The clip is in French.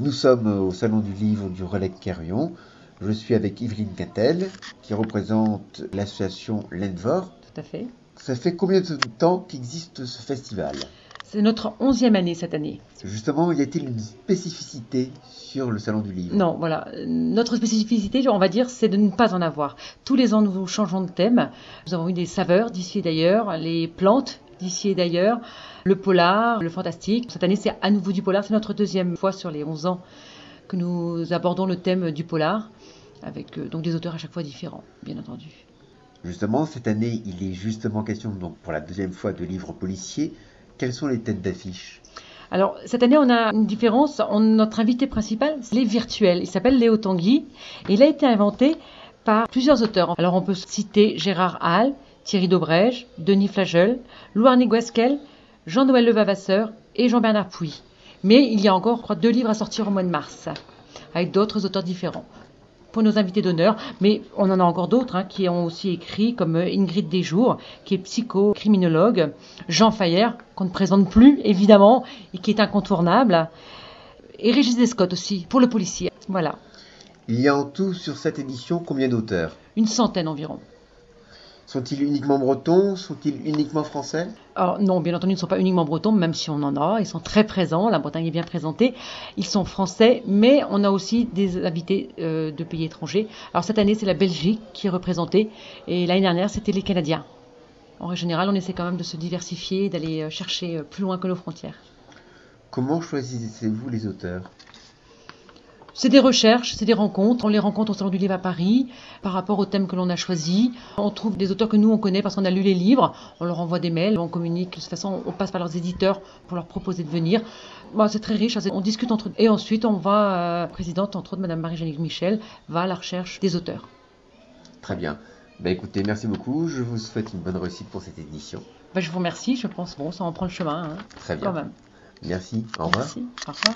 Nous sommes au Salon du Livre du Relais de Quérion. Je suis avec Yveline Cattel, qui représente l'association Lenvor. Tout à fait. Ça fait combien de temps qu'existe ce festival? C'est notre onzième année cette année. Justement, y a-t-il une spécificité sur le Salon du Livre? Non, voilà. Notre spécificité, on va dire, c'est de ne pas en avoir. Tous les ans, nous changeons de thème. Nous avons eu des saveurs d'ici d'ailleurs, les plantes d'ici et d'ailleurs, le polar, le fantastique. Cette année, c'est à nouveau du polar. C'est notre deuxième fois sur les 11 ans que nous abordons le thème du polar, avec euh, donc des auteurs à chaque fois différents, bien entendu. Justement, cette année, il est justement question, donc pour la deuxième fois, de livres policiers. Quelles sont les têtes d'affiche? Alors, cette année, on a une différence. notre invité principal, c'est les virtuels. Il s'appelle Léo Tanguy et il a été inventé par plusieurs auteurs. Alors, on peut citer Gérard Hall, Thierry Daubrège, Denis Flagel, Louarné Guasquel, Jean-Noël Levavasseur et Jean-Bernard Pouy. Mais il y a encore, je crois, deux livres à sortir au mois de mars, avec d'autres auteurs différents pour nos invités d'honneur, mais on en a encore d'autres hein, qui ont aussi écrit, comme Ingrid Desjours, qui est psychocriminologue, Jean Fayer, qu'on ne présente plus évidemment, et qui est incontournable, et Régis Descott aussi, pour le policier. Voilà. Il y a en tout sur cette édition combien d'auteurs? Une centaine environ. Sont-ils uniquement bretons? Sont-ils uniquement français? Alors, Non, bien entendu, ils ne sont pas uniquement bretons, même si on en a. Ils sont très présents. La Bretagne est bien présentée. Ils sont français, mais on a aussi des habités euh, de pays étrangers. Alors cette année, c'est la Belgique qui est représentée. Et l'année dernière, c'était les Canadiens. En règle générale, on essaie quand même de se diversifier, d'aller euh, chercher euh, plus loin que nos frontières. Comment choisissez-vous les auteurs? C'est des recherches, c'est des rencontres. On les rencontre au Salon du Livre à Paris par rapport au thème que l'on a choisi. On trouve des auteurs que nous on connaît parce qu'on a lu les livres. On leur envoie des mails, on communique. De toute façon, on passe par leurs éditeurs pour leur proposer de venir. c'est très riche. On discute entre eux. Et ensuite, on va, euh, présidente entre autres, Madame Marie-Jeannick Michel, va à la recherche des auteurs. Très bien. Bah, écoutez, merci beaucoup. Je vous souhaite une bonne réussite pour cette édition. Bah, je vous remercie. Je pense bon, ça en prend le chemin. Hein, très bien. Quand même. Merci. Au revoir. Merci. Au revoir.